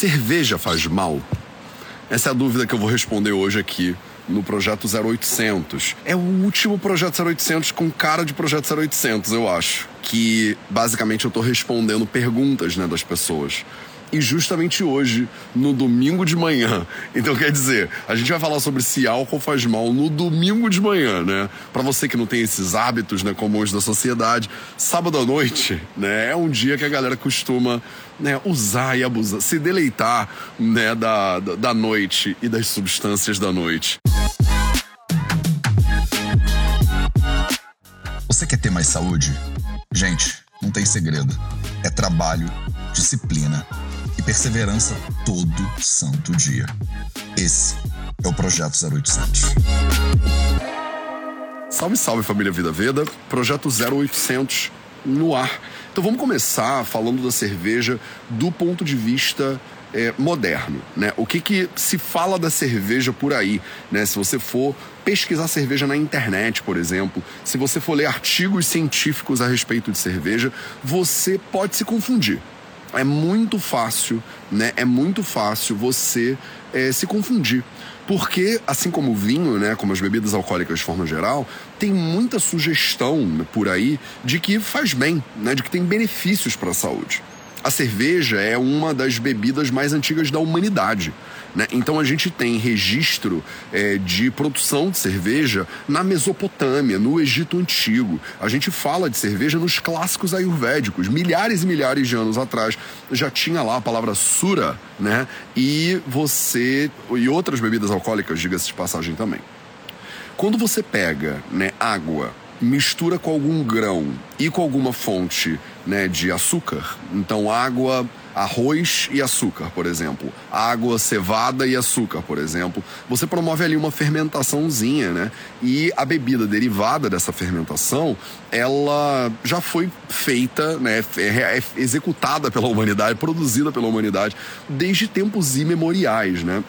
Cerveja faz mal? Essa é a dúvida que eu vou responder hoje aqui no projeto 0800. É o último projeto 0800 com cara de projeto 0800, eu acho. Que basicamente eu tô respondendo perguntas né, das pessoas e justamente hoje, no domingo de manhã. Então, quer dizer, a gente vai falar sobre se álcool faz mal no domingo de manhã, né? Para você que não tem esses hábitos, né, comuns da sociedade, sábado à noite, né, é um dia que a galera costuma, né, usar e abusar, se deleitar, né, da, da noite e das substâncias da noite. Você quer ter mais saúde? Gente, não tem segredo. É trabalho, disciplina e perseverança todo santo dia. Esse é o Projeto 0800. Salve, salve família Vida Veda, Projeto 0800 no ar. Então vamos começar falando da cerveja do ponto de vista é, moderno, né? O que, que se fala da cerveja por aí, né? Se você for pesquisar cerveja na internet, por exemplo, se você for ler artigos científicos a respeito de cerveja, você pode se confundir é muito fácil, né? É muito fácil você é, se confundir. Porque, assim como o vinho, né, como as bebidas alcoólicas de forma geral, tem muita sugestão por aí de que faz bem, né, de que tem benefícios para a saúde. A cerveja é uma das bebidas mais antigas da humanidade. Né? Então a gente tem registro é, de produção de cerveja na Mesopotâmia, no Egito Antigo. A gente fala de cerveja nos clássicos ayurvédicos. Milhares e milhares de anos atrás já tinha lá a palavra sura, né? E você. e outras bebidas alcoólicas, diga-se de passagem também. Quando você pega né, água, mistura com algum grão e com alguma fonte né, de açúcar, então água arroz e açúcar, por exemplo, água, cevada e açúcar, por exemplo, você promove ali uma fermentaçãozinha, né? E a bebida derivada dessa fermentação, ela já foi feita, né, é, é executada pela humanidade, produzida pela humanidade desde tempos imemoriais, né?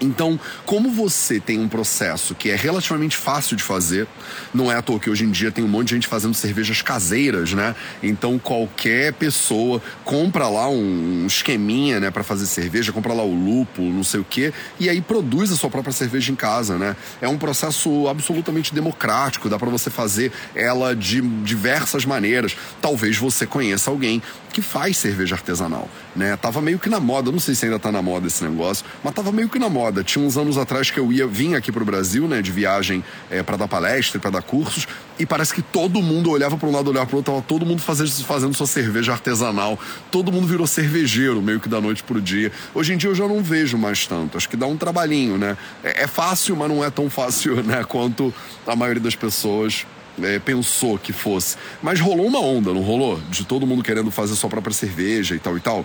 Então, como você tem um processo que é relativamente fácil de fazer, não é à toa que hoje em dia tem um monte de gente fazendo cervejas caseiras, né? Então, qualquer pessoa compra lá um esqueminha, né, para fazer cerveja, compra lá o lúpulo, não sei o quê, e aí produz a sua própria cerveja em casa, né? É um processo absolutamente democrático, dá para você fazer ela de diversas maneiras. Talvez você conheça alguém que faz cerveja artesanal, né? Tava meio que na moda, não sei se ainda tá na moda esse negócio, mas tava meio que na moda Tinha uns anos atrás que eu ia vim aqui pro Brasil, né, de viagem é, para dar palestra, para dar cursos, e parece que todo mundo olhava para um lado, olhava para outro, tava todo mundo fazendo, fazendo sua cerveja artesanal. Todo mundo virou cervejeiro, meio que da noite pro dia. Hoje em dia eu já não vejo mais tanto. Acho que dá um trabalhinho, né? É, é fácil, mas não é tão fácil, né, quanto a maioria das pessoas é, pensou que fosse. Mas rolou uma onda, não rolou? De todo mundo querendo fazer sua própria cerveja e tal e tal.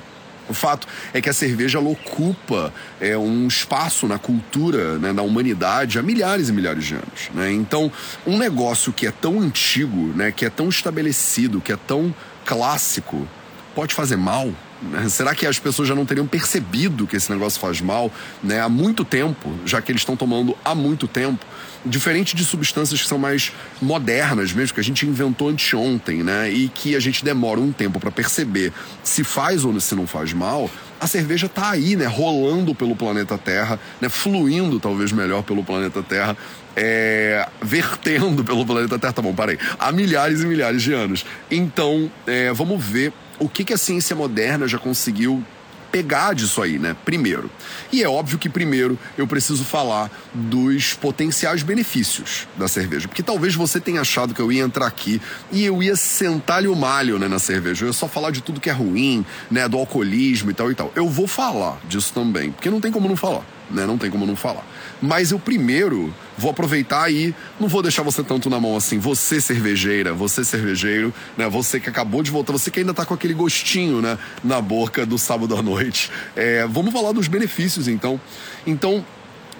O fato é que a cerveja ocupa é, um espaço na cultura né, da humanidade há milhares e milhares de anos. Né? Então, um negócio que é tão antigo, né, que é tão estabelecido, que é tão clássico, pode fazer mal? Né? Será que as pessoas já não teriam percebido que esse negócio faz mal né, há muito tempo, já que eles estão tomando há muito tempo? Diferente de substâncias que são mais modernas mesmo, que a gente inventou anteontem, né? E que a gente demora um tempo para perceber se faz ou se não faz mal, a cerveja está aí, né? Rolando pelo planeta Terra, né? Fluindo talvez melhor pelo planeta Terra. É, vertendo pelo planeta Terra, tá bom, parei, há milhares e milhares de anos. Então, é, vamos ver o que, que a ciência moderna já conseguiu pegar disso aí, né? Primeiro. E é óbvio que primeiro eu preciso falar dos potenciais benefícios da cerveja. Porque talvez você tenha achado que eu ia entrar aqui e eu ia sentar-lhe o malho né, na cerveja. Eu ia só falar de tudo que é ruim, né? Do alcoolismo e tal e tal. Eu vou falar disso também, porque não tem como não falar né? Não tem como não falar. Mas eu primeiro vou aproveitar e não vou deixar você tanto na mão assim. Você cervejeira, você cervejeiro, né? Você que acabou de voltar, você que ainda tá com aquele gostinho, né? Na boca do sábado à noite. É, vamos falar dos benefícios, então. Então,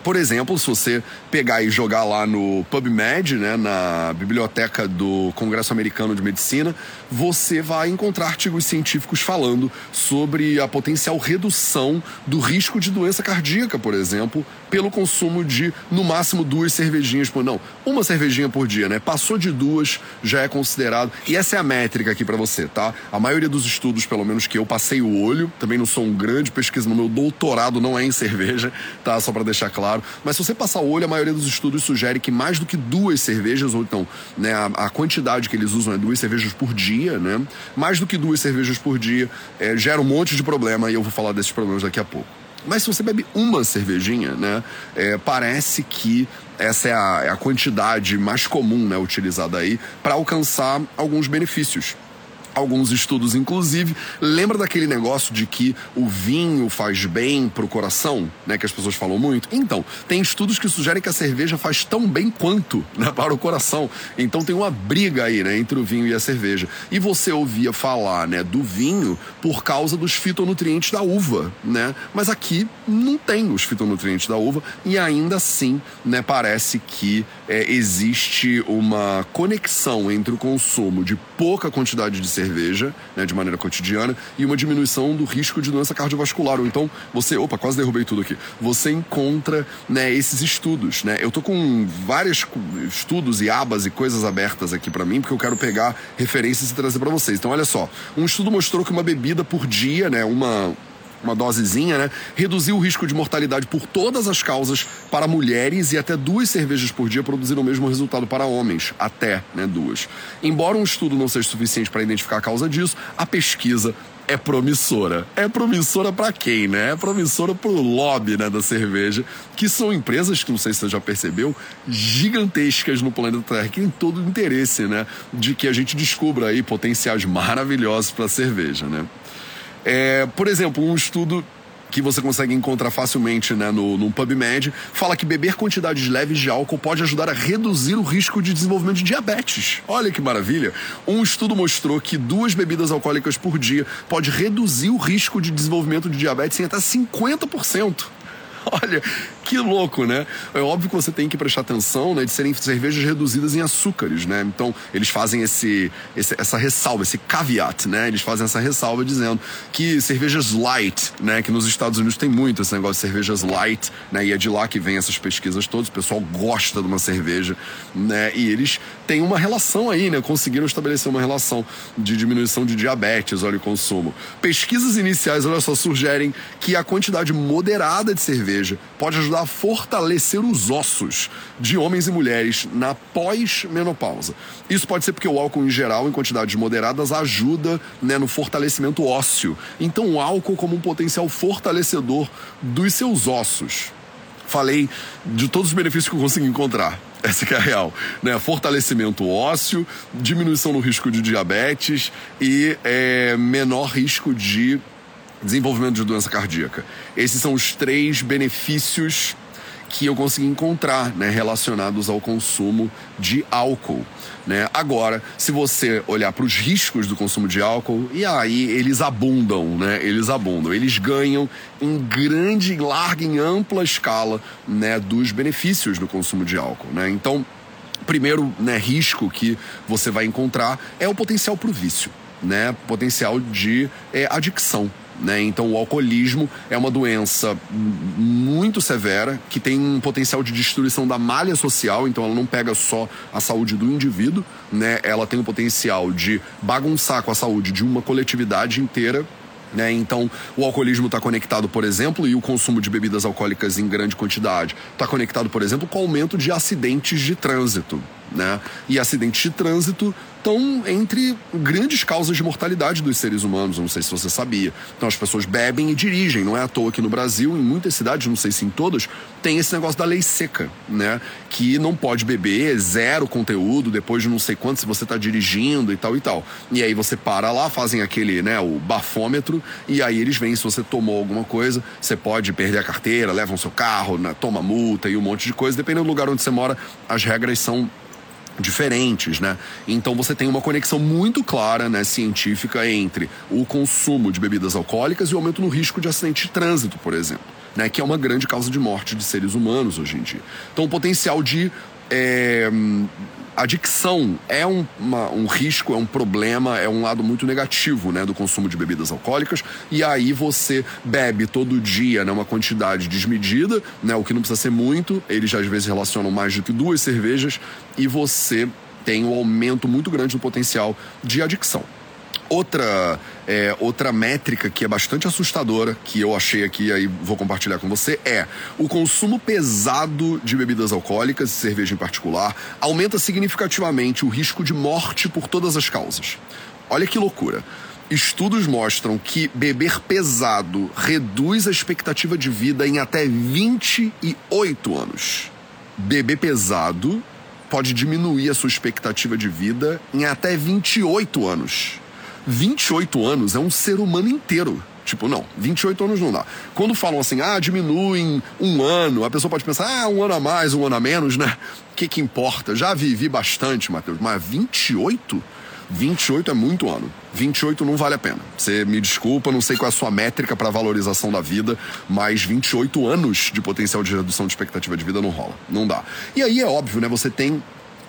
Por exemplo, se você pegar e jogar lá no PubMed, né, na biblioteca do Congresso Americano de Medicina, você vai encontrar artigos científicos falando sobre a potencial redução do risco de doença cardíaca, por exemplo, pelo consumo de no máximo duas cervejinhas por não, uma cervejinha por dia, né? Passou de duas já é considerado. E essa é a métrica aqui para você, tá? A maioria dos estudos, pelo menos que eu passei o olho, também não sou um grande pesquisador, meu doutorado não é em cerveja, tá? Só para deixar claro claro. Mas se você passar o olho, a maioria dos estudos sugere que mais do que duas cervejas, ou então né, a, a quantidade que eles usam é duas cervejas por dia, né? Mais do que duas cervejas por dia é, gera um monte de problema e eu vou falar desses problemas daqui a pouco. Mas se você bebe uma cervejinha, né, é, parece que essa é a, é a, quantidade mais comum né, utilizada aí para alcançar alguns benefícios alguns estudos, inclusive. Lembra daquele negócio de que o vinho faz bem pro coração, né? Que as pessoas falam muito? Então, tem estudos que sugerem que a cerveja faz tão bem quanto né, para o coração. Então tem uma briga aí, né? Entre o vinho e a cerveja. E você ouvia falar, né? Do vinho por causa dos fitonutrientes da uva, né? Mas aqui não tem os fitonutrientes da uva e ainda assim, né? Parece que é, existe uma conexão entre o consumo de pouca quantidade de cerveja né, de maneira cotidiana, e uma diminuição do risco de doença cardiovascular. Ou então você, opa, quase derrubei tudo aqui. Você encontra né, esses estudos, né? Eu tô com vários estudos e abas e coisas abertas aqui para mim, porque eu quero pegar referências e trazer para vocês. Então, olha só, um estudo mostrou que uma bebida por dia, né, uma uma dosezinha, né? Reduziu o risco de mortalidade por todas as causas para mulheres e até duas cervejas por dia produziram o mesmo resultado para homens, até, né, duas. Embora um estudo não seja suficiente para identificar a causa disso, a pesquisa é promissora. É promissora para quem, né? É promissora pro lobby, né, da cerveja, que são empresas que não sei se você já percebeu, gigantescas no planeta Terra, que tem todo o interesse, né, de que a gente descubra aí potenciais maravilhosos para cerveja, né? É, por exemplo, um estudo que você consegue encontrar facilmente né, no, no PubMed, fala que beber quantidades leves de álcool pode ajudar a reduzir o risco de desenvolvimento de diabetes. Olha que maravilha! Um estudo mostrou que duas bebidas alcoólicas por dia pode reduzir o risco de desenvolvimento de diabetes em até 50%. Olha, que louco, né? É óbvio que você tem que prestar atenção, né, de serem cervejas reduzidas em açúcares, né? Então, eles fazem esse, esse, essa ressalva, esse caveat, né? Eles fazem essa ressalva dizendo que cervejas light, né, que nos Estados Unidos tem muito esse negócio de cervejas light, né? E é de lá que vem essas pesquisas todas, o pessoal gosta de uma cerveja, né? E eles têm uma relação aí, né? Conseguiram estabelecer uma relação de diminuição de diabetes, olha o consumo. Pesquisas iniciais, olha só, sugerem que a quantidade moderada de cerveja pode ajudar ajudar a fortalecer os ossos de homens e mulheres na pós-menopausa. Isso pode ser porque o álcool, em geral, em quantidades moderadas, ajuda né, no fortalecimento ósseo. Então, o álcool como um potencial fortalecedor dos seus ossos. Falei de todos os benefícios que eu consegui encontrar. Essa que é a real. Né? Fortalecimento ósseo, diminuição no risco de diabetes e é, menor risco de desenvolvimento de doença cardíaca. Esses são os três benefícios que eu consegui encontrar né, relacionados ao consumo de álcool. Né? Agora, se você olhar para os riscos do consumo de álcool, e aí eles abundam, né? Eles abundam, eles ganham em grande, larga, em ampla escala, né, dos benefícios do consumo de álcool, né? Então, primeiro, né, risco que você vai encontrar é o potencial para o vício, né? Potencial de é, adicção, né? Então, o alcoolismo é uma doença muito severa que tem um potencial de destruição da malha social. Então, ela não pega só a saúde do indivíduo, né? ela tem o potencial de bagunçar com a saúde de uma coletividade inteira né? Então, o alcoolismo está conectado, por exemplo, e o consumo de bebidas alcoólicas em grande quantidade está conectado, por exemplo, com o aumento de acidentes de trânsito. Né? E acidentes de trânsito estão entre grandes causas de mortalidade dos seres humanos, não sei se você sabia. Então as pessoas bebem e dirigem, não é à toa que no Brasil, em muitas cidades, não sei se em todas, tem esse negócio da lei seca, né? Que não pode beber, zero conteúdo, depois de não sei quanto, se você está dirigindo e tal e tal. E aí você para lá, fazem aquele, né, o bafômetro, e aí eles veem se você tomou alguma coisa, você pode perder a carteira, levam seu carro, né, toma multa e um monte de coisa. Dependendo do lugar onde você mora, as regras são diferentes, né? Então você tem uma conexão muito clara, né, científica entre o consumo de bebidas alcoólicas e o aumento no risco de acidente de trânsito, por exemplo, né, que é uma grande causa de morte de seres humanos hoje em dia. Então o potencial de é, adicção é um, uma, um risco, é um problema, é um lado muito negativo né, do consumo de bebidas alcoólicas. E aí você bebe todo dia né, uma quantidade desmedida, né, o que não precisa ser muito, eles já às vezes relacionam mais do que duas cervejas, e você tem um aumento muito grande do potencial de adicção. Outra, é, outra métrica que é bastante assustadora, que eu achei aqui aí vou compartilhar com você, é o consumo pesado de bebidas alcoólicas, cerveja em particular, aumenta significativamente o risco de morte por todas as causas. Olha que loucura. Estudos mostram que beber pesado reduz a expectativa de vida em até 28 anos. Beber pesado pode diminuir a sua expectativa de vida em até 28 anos. 28 anos é um ser humano inteiro. Tipo, não, 28 anos não dá. Quando falam assim, ah, diminuem um ano, a pessoa pode pensar, ah, um ano a mais, um ano a menos, né? O que que importa? Já vivi bastante, Matheus, mas 28? 28 é muito ano. 28 não vale a pena. Você me desculpa, não sei qual é a sua métrica para valorização da vida, mas 28 anos de potencial de redução de expectativa de vida não rola. Não dá. E aí é óbvio, né? Você tem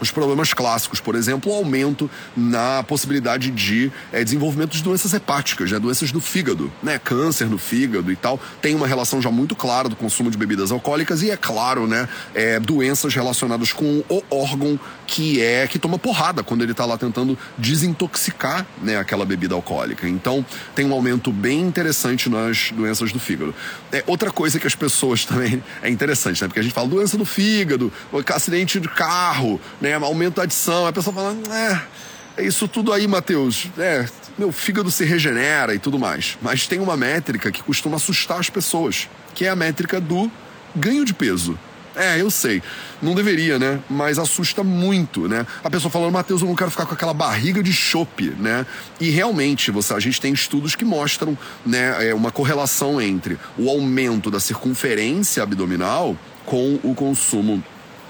os problemas clássicos, por exemplo, o aumento na possibilidade de é, desenvolvimento de doenças hepáticas, né, doenças do fígado, né, câncer no fígado e tal, tem uma relação já muito clara do consumo de bebidas alcoólicas e é claro, né, é, doenças relacionadas com o órgão que é que toma porrada quando ele está lá tentando desintoxicar, né, aquela bebida alcoólica. Então tem um aumento bem interessante nas doenças do fígado. É outra coisa que as pessoas também é interessante, né, porque a gente fala doença do fígado, acidente de carro né? Aumento da adição. A pessoa fala, é, é isso tudo aí, Matheus. É, meu fígado se regenera e tudo mais. Mas tem uma métrica que costuma assustar as pessoas, que é a métrica do ganho de peso. É, eu sei. Não deveria, né? Mas assusta muito, né? A pessoa falando, Matheus, eu não quero ficar com aquela barriga de chope, né? E realmente, você, a gente tem estudos que mostram né, é, uma correlação entre o aumento da circunferência abdominal com o consumo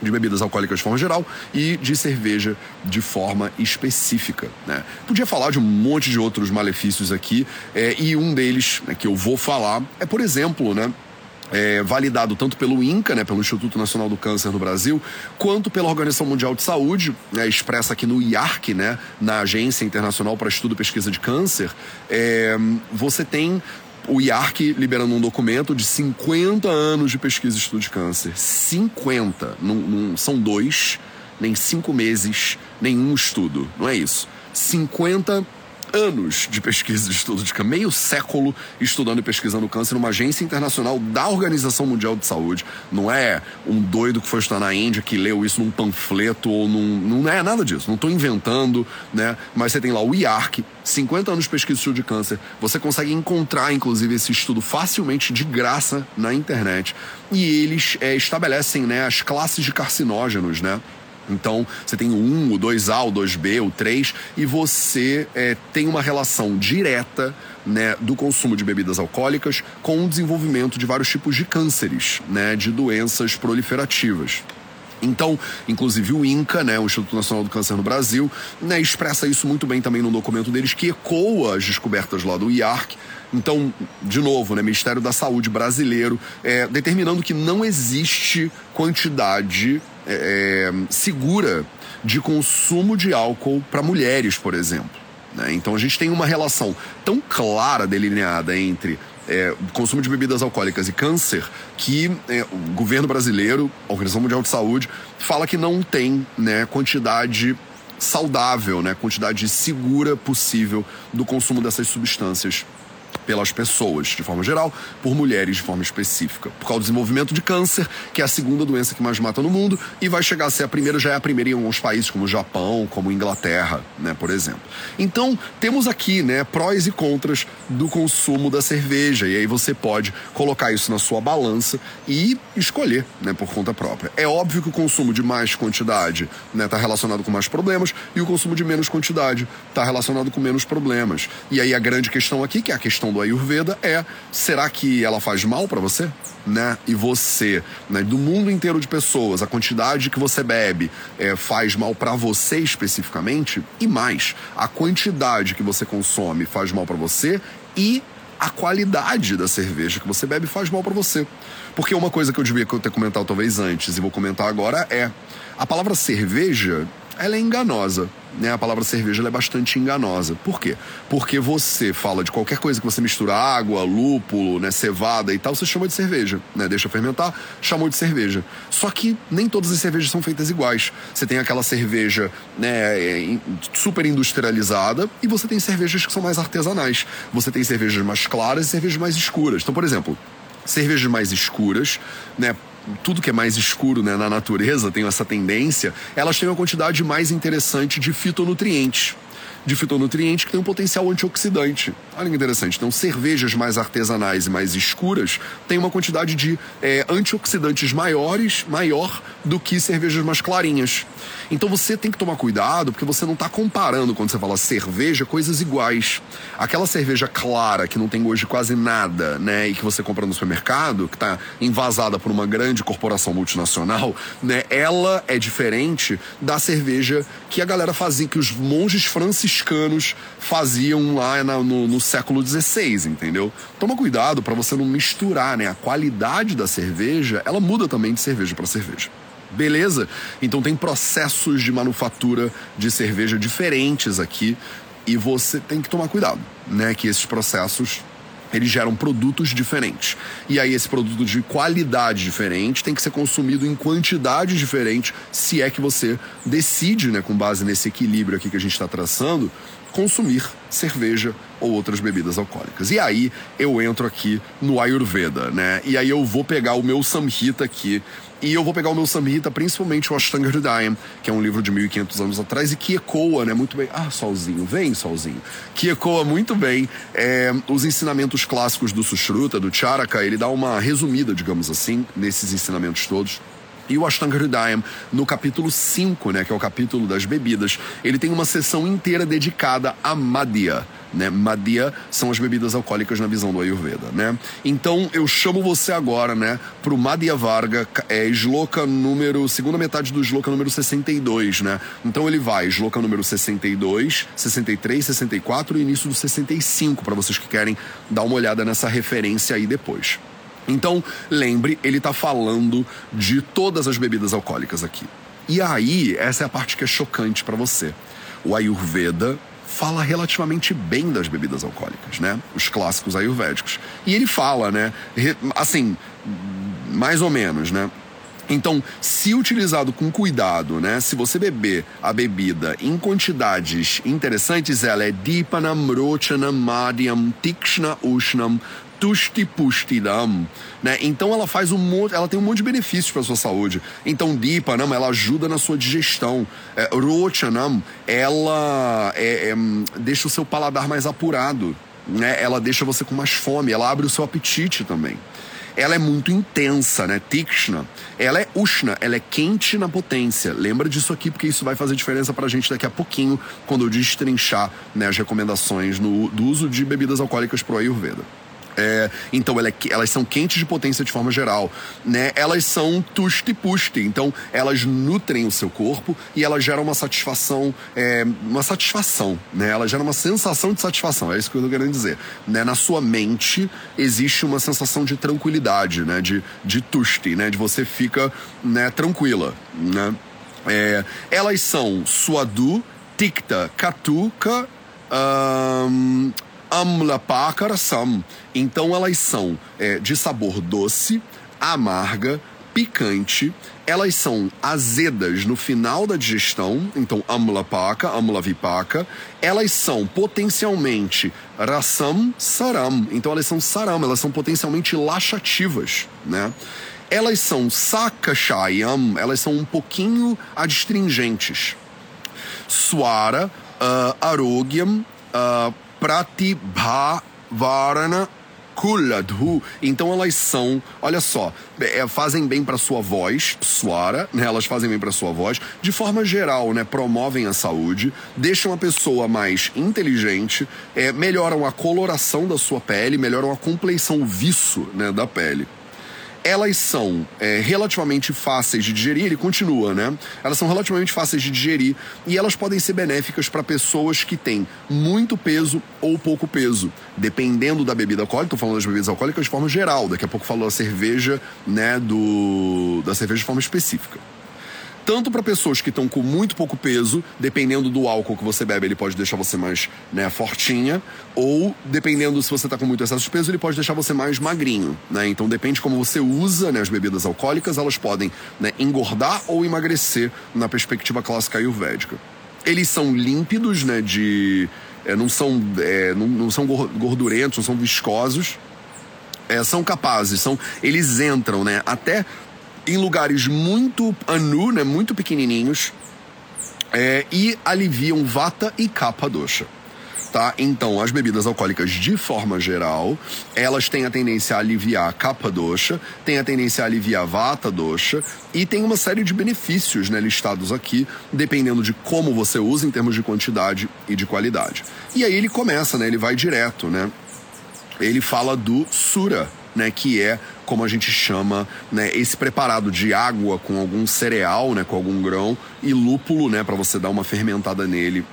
de bebidas alcoólicas de forma geral e de cerveja de forma específica. Né? Podia falar de um monte de outros malefícios aqui, é, e um deles né, que eu vou falar é, por exemplo, né, é, validado tanto pelo INCA, né, pelo Instituto Nacional do Câncer no Brasil, quanto pela Organização Mundial de Saúde, né, expressa aqui no IARC, né, na Agência Internacional para Estudo e Pesquisa de Câncer, é, você tem o IARC liberando um documento de 50 anos de pesquisa e estudo de câncer. 50. Não, não são dois, nem cinco meses, nenhum estudo. Não é isso. 50 anos de pesquisa e estudo de câncer, meio século estudando e pesquisando câncer numa agência internacional da Organização Mundial de Saúde. Não é um doido que foi estudar na Índia que leu isso num panfleto ou num. Não é nada disso. Não estou inventando, né? Mas você tem lá o IARC, 50 anos de pesquisa e estudo de câncer. Você consegue encontrar, inclusive, esse estudo facilmente de graça na internet. E eles é, estabelecem né, as classes de carcinógenos, né? Então, você tem o 1, o 2A, o 2B, o 3, e você é, tem uma relação direta né, do consumo de bebidas alcoólicas com o desenvolvimento de vários tipos de cânceres, né, de doenças proliferativas. Então, inclusive o INCA, né, o Instituto Nacional do Câncer no Brasil, né, expressa isso muito bem também no documento deles, que ecoa as descobertas lá do IARC. Então, de novo, né, Ministério da Saúde brasileiro é, determinando que não existe quantidade é, é segura de consumo de álcool para mulheres, por exemplo. Né? Então a gente tem uma relação tão clara delineada entre é, consumo de bebidas alcoólicas e câncer que é, o governo brasileiro, a Organização Mundial de Saúde, fala que não tem né, quantidade saudável, né, quantidade segura possível do consumo dessas substâncias pelas pessoas, de forma geral, por mulheres de forma específica. Por causa do desenvolvimento de câncer, que é a segunda doença que mais mata no mundo, e vai chegar a ser a primeira, já é a primeira em alguns países, como o Japão, como Inglaterra, né, por exemplo. Então, temos aqui, né, prós e contras do consumo da cerveja, e aí você pode colocar isso na sua balança e escolher, né, por conta própria. É óbvio que o consumo de mais quantidade, né, tá relacionado com mais problemas, e o consumo de menos quantidade está relacionado com menos problemas. E aí a grande questão aqui, que é a questão do Ayurveda é: será que ela faz mal para você? né, e você, né, do mundo inteiro de pessoas, a quantidade que você bebe é, faz mal para você especificamente, e mais, a quantidade que você consome faz mal para você e a qualidade da cerveja que você bebe faz mal para você. Porque uma coisa que eu devia ter comentado talvez antes e vou comentar agora é a palavra cerveja ela é enganosa. Né? A palavra cerveja é bastante enganosa. Por quê? Porque você fala de qualquer coisa que você mistura água, lúpulo, né, cevada e tal, você chama de cerveja. Né? Deixa fermentar, chamou de cerveja. Só que nem todas as cervejas são feitas iguais. Você tem aquela cerveja né, super industrializada e você tem cervejas que são mais artesanais. Você tem cervejas mais claras e cervejas mais escuras. Então, por exemplo, cervejas mais escuras, né? Tudo que é mais escuro né, na natureza tem essa tendência, elas têm uma quantidade mais interessante de fitonutrientes de fitonutrientes que tem um potencial antioxidante. Olha que interessante. Então, cervejas mais artesanais e mais escuras têm uma quantidade de é, antioxidantes maiores, maior do que cervejas mais clarinhas. Então, você tem que tomar cuidado porque você não está comparando quando você fala cerveja coisas iguais. Aquela cerveja clara que não tem hoje quase nada, né, e que você compra no supermercado, que está envasada por uma grande corporação multinacional, né, ela é diferente da cerveja que a galera fazia, que os monges franciscanos franciscanos faziam lá no, no século XVI, entendeu? Toma cuidado para você não misturar, né? A qualidade da cerveja, ela muda também de cerveja para cerveja. Beleza? Então tem processos de manufatura de cerveja diferentes aqui e você tem que tomar cuidado, né? Que esses processos eles geram produtos diferentes. E aí esse produto de qualidade diferente tem que ser consumido em quantidade diferente, se é que você decide, né, com base nesse equilíbrio aqui que a gente está traçando, consumir cerveja ou outras bebidas alcoólicas. E aí eu entro aqui no Ayurveda, né? E aí eu vou pegar o meu Samhita aqui e eu vou pegar o meu Samhita, principalmente o Ashtanga Hridayam, que é um livro de 1500 anos atrás e que ecoa, né, muito bem. Ah, solzinho, vem, solzinho. Que ecoa muito bem é, os ensinamentos clássicos do Sushruta, do Charaka. Ele dá uma resumida, digamos assim, nesses ensinamentos todos. E o Ashtanga Hridayam, no capítulo 5, né, que é o capítulo das bebidas, ele tem uma sessão inteira dedicada a Madhya. Né? Madhya são as bebidas alcoólicas na visão do Ayurveda, né? Então eu chamo você agora, né, pro Madhya Varga, é número, segunda metade do Sloka número 62, né? Então ele vai Sloka número 62, 63, 64 e início do 65 para vocês que querem dar uma olhada nessa referência aí depois. Então, lembre, ele está falando de todas as bebidas alcoólicas aqui. E aí, essa é a parte que é chocante para você. O Ayurveda fala relativamente bem das bebidas alcoólicas, né? Os clássicos ayurvédicos. E ele fala, né? Assim, mais ou menos, né? Então, se utilizado com cuidado, né? Se você beber a bebida em quantidades interessantes, ela é Dipanam Rochanam Madhyam Tikshna Ushnam Tushti Pushtidam, né? Então ela faz um monte, ela tem um monte de benefícios para sua saúde. Então Dipanam, ela ajuda na sua digestão. É, Rochanam, ela é, é, deixa o seu paladar mais apurado, né? Ela deixa você com mais fome, ela abre o seu apetite também ela é muito intensa, né? Tikshna. Ela é Ushna, ela é quente na potência. Lembra disso aqui, porque isso vai fazer diferença pra gente daqui a pouquinho, quando eu destrinchar né, as recomendações no, do uso de bebidas alcoólicas pro Ayurveda. É, então é, elas são quentes de potência de forma geral, né? Elas são tusti pusti, então elas nutrem o seu corpo e elas geram uma satisfação, é, uma satisfação, né? Elas geram uma sensação de satisfação, é isso que eu tô querendo dizer, né? Na sua mente existe uma sensação de tranquilidade, né? De, de tusti, né? De você fica, né? Tranquila, né? É, elas são suadu, tikta, katuka, um, amlapakarasam. Então elas são é, de sabor doce, amarga, picante. Elas são azedas no final da digestão, então amlapaka, amlavipaka. Elas são potencialmente rasam, saram. Então elas são saram, elas são potencialmente laxativas, né? Elas são sakashayam, elas são um pouquinho adstringentes. Swara, uh, arogyam, uh, Pratibhavarana Kuladhu. Então elas são, olha só, é, fazem bem para sua voz, suara, né? Elas fazem bem para sua voz. De forma geral, né? Promovem a saúde, deixam a pessoa mais inteligente, é, melhoram a coloração da sua pele, melhoram a compleição, o viço, né? Da pele. Elas são é, relativamente fáceis de digerir, ele continua, né? Elas são relativamente fáceis de digerir e elas podem ser benéficas para pessoas que têm muito peso ou pouco peso, dependendo da bebida alcoólica. Estou falando das bebidas alcoólicas de forma geral, daqui a pouco falo da cerveja, né, do, da cerveja de forma específica tanto para pessoas que estão com muito pouco peso, dependendo do álcool que você bebe, ele pode deixar você mais né, fortinha, ou dependendo se você está com muito excesso de peso, ele pode deixar você mais magrinho, né? Então depende como você usa né, as bebidas alcoólicas, elas podem né, engordar ou emagrecer na perspectiva clássica ayurvédica. Eles são límpidos, né, de é, não são é, não, não são gordurentos, não são viscosos, é, são capazes, são eles entram, né, até em lugares muito anu, né, muito pequenininhos, é, e aliviam vata e kapha dosha. Tá? Então, as bebidas alcoólicas, de forma geral, elas têm a tendência a aliviar kapha dosha, têm a tendência a aliviar vata dosha e tem uma série de benefícios né, listados aqui, dependendo de como você usa em termos de quantidade e de qualidade. E aí ele começa, né, ele vai direto, né? Ele fala do sura, né, que é como a gente chama, né, esse preparado de água com algum cereal, né, com algum grão e lúpulo, né, para você dar uma fermentada nele.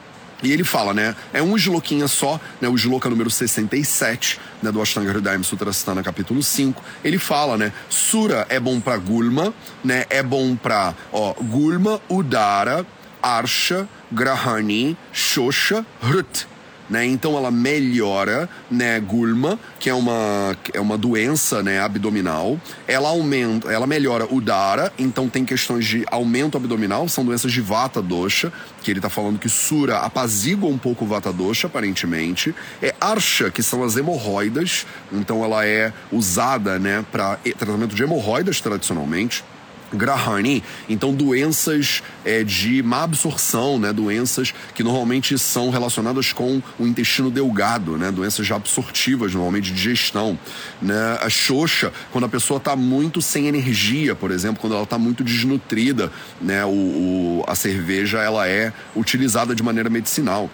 E ele fala, né, é um shlokinha só, né, o shloka número 67, né, do Ashtanga Hridayam Sutrasthana, capítulo 5. Ele fala, né, Sura é bom para Gulma, né, é bom para, ó, Gulma, Udara, Arsha, Grahani, Shosha, Hrut né? Então ela melhora, né, gulma, que é uma, é uma doença, né, abdominal. Ela aumenta, ela melhora o dara, então tem questões de aumento abdominal, são doenças de vata dosha, que ele está falando que sura apazigua um pouco o vata dosha, aparentemente. É arsha, que são as hemorroidas, então ela é usada, né, para tratamento de hemorroidas tradicionalmente. Grahani, então doenças é, de má absorção, né, doenças que normalmente são relacionadas com o intestino delgado, né, doenças já absortivas, normalmente digestão, né, a xoxa, quando a pessoa está muito sem energia, por exemplo, quando ela está muito desnutrida, né, o, o, a cerveja ela é utilizada de maneira medicinal.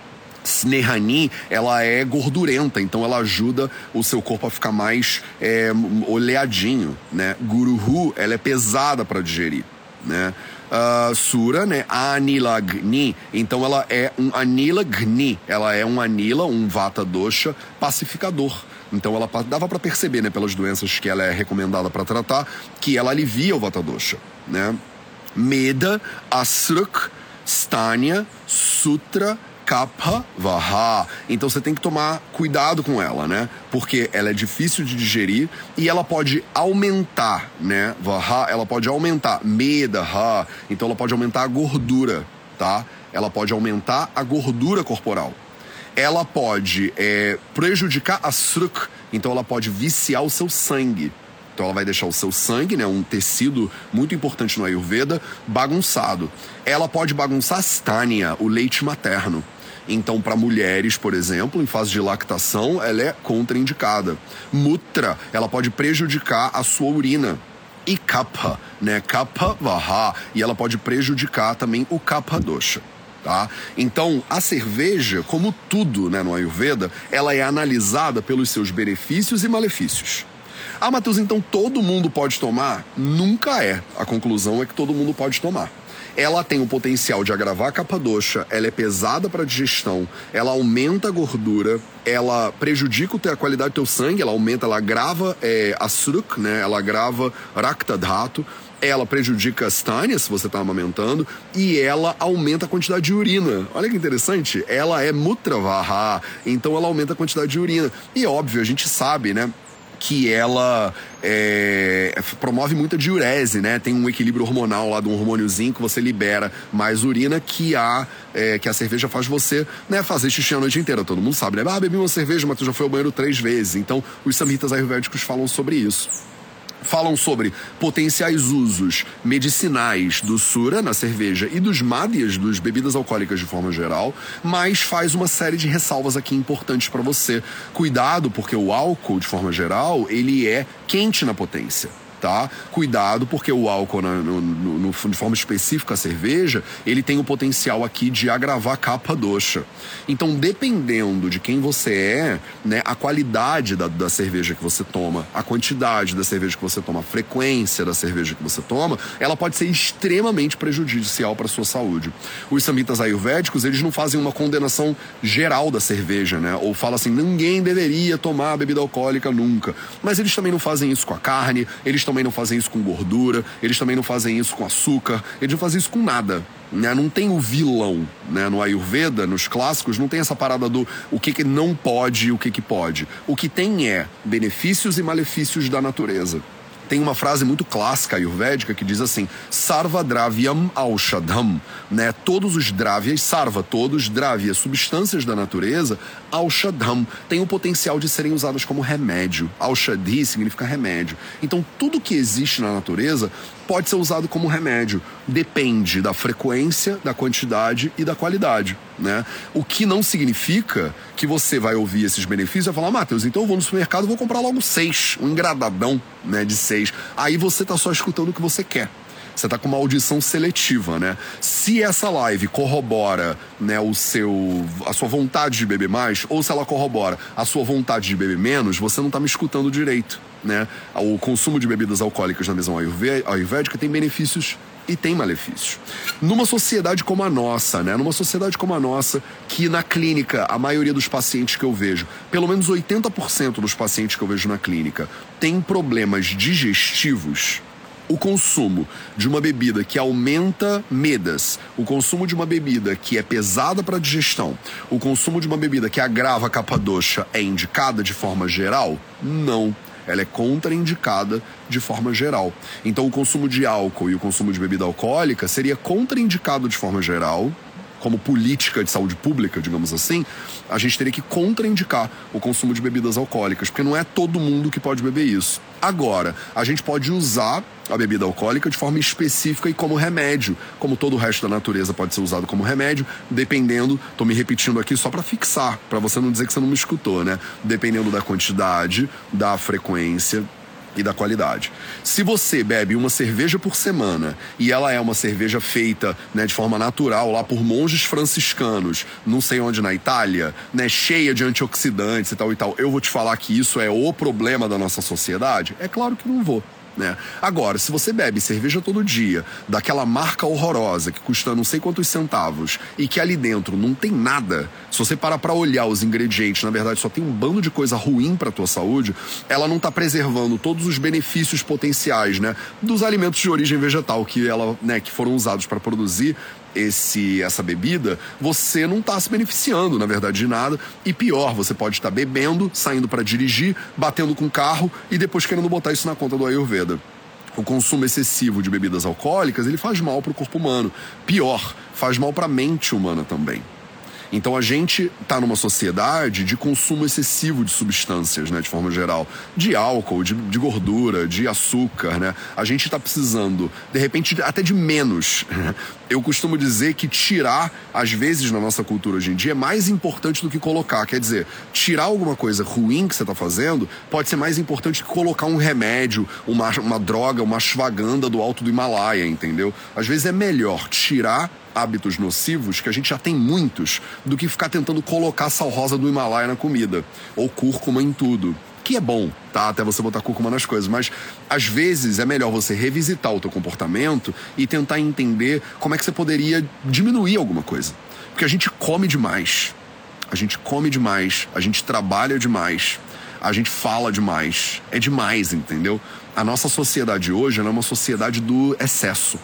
Snehani, ela é gordurenta, então ela ajuda o seu corpo a ficar mais é, oleadinho, né? Guruhu, ela é pesada para digerir, né? Uh, Sura, né? Anilagni. Então ela é um Anilagni. Ela é um Anila, um Vata Dosha pacificador. Então ela dava para perceber, né, pelas doenças que ela é recomendada para tratar, que ela alivia o Vata Dosha, né? Meda, Asruk, Stanya, Sutra, kapha vaha. Então você tem que tomar cuidado com ela, né? Porque ela é difícil de digerir e ela pode aumentar, né? Vaha, ela pode aumentar. Medaha, então ela pode aumentar a gordura, tá? Ela pode aumentar a gordura corporal. Ela pode é, prejudicar a sruk, então ela pode viciar o seu sangue. Então ela vai deixar o seu sangue, né, um tecido muito importante no Ayurveda, bagunçado. Ela pode bagunçar a stânia, o leite materno. Então, para mulheres, por exemplo, em fase de lactação, ela é contraindicada. Mutra, ela pode prejudicar a sua urina. E kapha, né? Kapha vaha. E ela pode prejudicar também o kapha dosha. Tá? Então, a cerveja, como tudo né, no Ayurveda, ela é analisada pelos seus benefícios e malefícios. Ah, Matheus, então todo mundo pode tomar? Nunca é. A conclusão é que todo mundo pode tomar ela tem o potencial de agravar a capa doxa, ela é pesada para digestão, ela aumenta a gordura, ela prejudica a qualidade do teu sangue, ela aumenta, ela agrava é, a sruk, né? Ela agrava rakta dhatu, ela prejudica a stânia, se você está amamentando, e ela aumenta a quantidade de urina. Olha que interessante, ela é mutravaha, então ela aumenta a quantidade de urina. E óbvio, a gente sabe, né? Que ela é, promove muita diurese, né? Tem um equilíbrio hormonal lá de um hormôniozinho que você libera mais urina que a, é, que a cerveja faz você né, fazer xixi a noite inteira. Todo mundo sabe, né? Ah, bebi uma cerveja, mas tu já foi ao banheiro três vezes. Então, os samhitas ayurvédicos falam sobre isso falam sobre potenciais usos medicinais do sura na cerveja e dos madhyas, dos bebidas alcoólicas de forma geral, mas faz uma série de ressalvas aqui importantes para você. Cuidado, porque o álcool, de forma geral, ele é quente na potência. Tá? Cuidado, porque o álcool, no, no, no, de forma específica a cerveja, ele tem o potencial aqui de agravar a capa doxa. Então, dependendo de quem você é, né, a qualidade da, da cerveja que você toma, a quantidade da cerveja que você toma, a frequência da cerveja que você toma, ela pode ser extremamente prejudicial para sua saúde. Os samhitas ayurvédicos, eles não fazem uma condenação geral da cerveja, né? Ou fala assim, ninguém deveria tomar bebida alcoólica nunca. Mas eles também não fazem isso com a carne, eles também não fazem isso com gordura, eles também não fazem isso com açúcar, eles não fazem isso com nada. Né? Não tem o vilão. Né? No Ayurveda, nos clássicos, não tem essa parada do o que, que não pode e o que, que pode. O que tem é benefícios e malefícios da natureza. Tem uma frase muito clássica ayurvédica que diz assim: Sarva Dravyam Aushadham, né? Todos os dravyas, sarva, todos, dravya, substâncias da natureza, Aushadham, têm o potencial de serem usadas como remédio. Aushadhi significa remédio. Então, tudo que existe na natureza pode ser usado como remédio. Depende da frequência, da quantidade e da qualidade, né? O que não significa que você vai ouvir esses benefícios e vai falar, Matheus, então eu vou no supermercado e vou comprar logo seis, um engradadão, né, de seis. Aí você tá só escutando o que você quer você está com uma audição seletiva, né? Se essa live corrobora, né, o seu a sua vontade de beber mais ou se ela corrobora a sua vontade de beber menos, você não está me escutando direito né? O consumo de bebidas alcoólicas na visão ayurvédica tem benefícios e tem malefícios. Numa sociedade como a nossa, né? Numa sociedade como a nossa, que na clínica, a maioria dos pacientes que eu vejo, pelo menos 80% dos pacientes que eu vejo na clínica, tem problemas digestivos. O consumo de uma bebida que aumenta medas, o consumo de uma bebida que é pesada para digestão, o consumo de uma bebida que agrava a capa doxa é indicada de forma geral? Não ela é contraindicada de forma geral. Então, o consumo de álcool e o consumo de bebida alcoólica seria contraindicado de forma geral, como política de saúde pública, digamos assim, a gente teria que contraindicar o consumo de bebidas alcoólicas, porque não é todo mundo que pode beber isso. Agora, a gente pode usar a bebida alcoólica de forma específica e como remédio, como todo o resto da natureza pode ser usado como remédio, dependendo, tô me repetindo aqui só para fixar, para você não dizer que você não me escutou, né? Dependendo da quantidade, da frequência e da qualidade. Se você bebe uma cerveja por semana e ela é uma cerveja feita né, de forma natural lá por monges franciscanos, não sei onde na Itália, né, cheia de antioxidantes e tal e tal, eu vou te falar que isso é o problema da nossa sociedade? É claro que não vou. Né? Agora, se você bebe cerveja todo dia, daquela marca horrorosa que custa não sei quantos centavos e que ali dentro não tem nada, se você parar para olhar os ingredientes, na verdade só tem um bando de coisa ruim para tua saúde, ela não está preservando todos os benefícios potenciais, né, dos alimentos de origem vegetal que ela, né, que foram usados para produzir esse essa bebida, você não está se beneficiando, na verdade, de nada. E pior, você pode estar bebendo, saindo para dirigir, batendo com o carro e depois querendo botar isso na conta do Ayurveda. O consumo excessivo de bebidas alcoólicas, ele faz mal para o corpo humano. Pior, faz mal para a mente humana também. Então a gente está numa sociedade de consumo excessivo de substâncias, né, de forma geral, de álcool, de, de gordura, de açúcar, né? A gente está precisando, de repente, até de menos. Eu costumo dizer que tirar, às vezes, na nossa cultura hoje em dia, é mais importante do que colocar. Quer dizer, tirar alguma coisa ruim que você está fazendo pode ser mais importante que colocar um remédio, uma, uma droga, uma ashwagandha do alto do Himalaia, entendeu? Às vezes é melhor tirar hábitos nocivos, que a gente já tem muitos, do que ficar tentando colocar sal rosa do Himalaia na comida, ou cúrcuma em tudo. Que é bom, tá? Até você botar cúrcuma nas coisas, mas às vezes é melhor você revisitar o teu comportamento e tentar entender como é que você poderia diminuir alguma coisa. Porque a gente come demais. A gente come demais, a gente trabalha demais, a gente fala demais. É demais, entendeu? A nossa sociedade hoje é uma sociedade do excesso.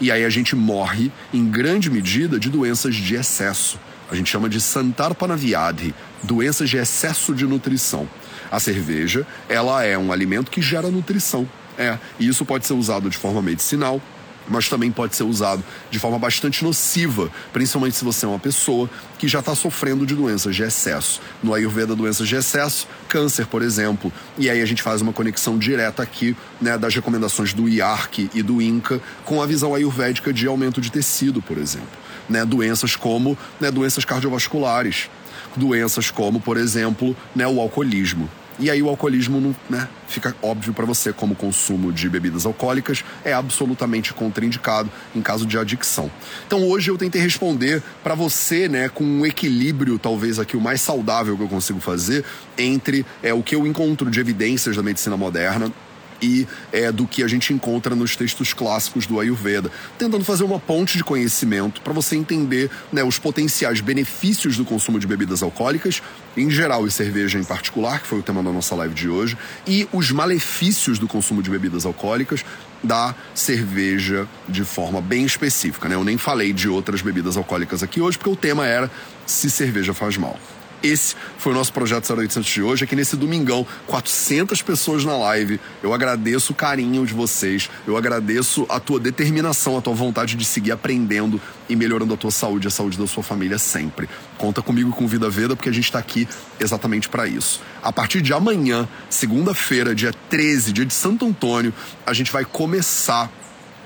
E aí a gente morre, em grande medida, de doenças de excesso. A gente chama de Santarpanaviadhi, doenças de excesso de nutrição. A cerveja, ela é um alimento que gera nutrição. É, e isso pode ser usado de forma medicinal, mas também pode ser usado de forma bastante nociva, principalmente se você é uma pessoa que já está sofrendo de doenças de excesso. No Ayurveda, doenças de excesso, câncer, por exemplo. E aí a gente faz uma conexão direta aqui né, das recomendações do IARC e do INCA com a visão ayurvédica de aumento de tecido, por exemplo. Né, doenças como né, doenças cardiovasculares, doenças como, por exemplo, né, o alcoolismo. E aí o alcoolismo não, né, fica óbvio para você como consumo de bebidas alcoólicas é absolutamente contraindicado em caso de adicção. Então hoje eu tentei responder para você, né, com um equilíbrio talvez aqui o mais saudável que eu consigo fazer entre é, o que eu encontro de evidências da medicina moderna e é, do que a gente encontra nos textos clássicos do Ayurveda, tentando fazer uma ponte de conhecimento para você entender né, os potenciais benefícios do consumo de bebidas alcoólicas, em geral e cerveja em particular, que foi o tema da nossa live de hoje, e os malefícios do consumo de bebidas alcoólicas da cerveja de forma bem específica. Né? Eu nem falei de outras bebidas alcoólicas aqui hoje, porque o tema era se cerveja faz mal. Esse foi o nosso projeto 0800 de hoje, aqui nesse domingão, 400 pessoas na live. Eu agradeço o carinho de vocês, eu agradeço a tua determinação, a tua vontade de seguir aprendendo e melhorando a tua saúde, a saúde da sua família sempre. Conta comigo com Vida Veda, porque a gente está aqui exatamente para isso. A partir de amanhã, segunda-feira, dia 13, dia de Santo Antônio, a gente vai começar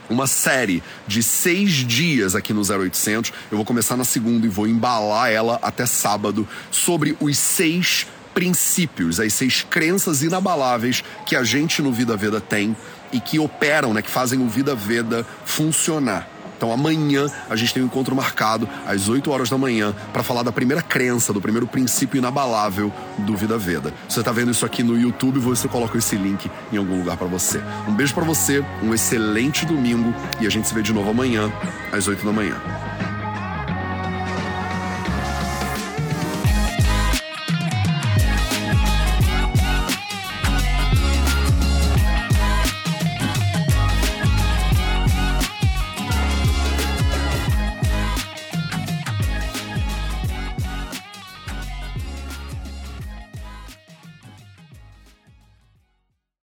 uma série de seis dias aqui no 0800. Eu vou começar na segunda e vou embalar ela até sábado sobre os seis princípios, as seis crenças inabaláveis que a gente no Vida Veda tem e que operam, né, que fazem o Vida Veda funcionar. Então amanhã a gente tem um encontro marcado às 8 horas da manhã para falar da primeira crença, do primeiro princípio inabalável do Vida Veda. Se você está vendo isso aqui no YouTube, você coloca esse link em algum lugar para você. Um beijo para você, um excelente domingo e a gente se vê de novo amanhã às 8 da manhã.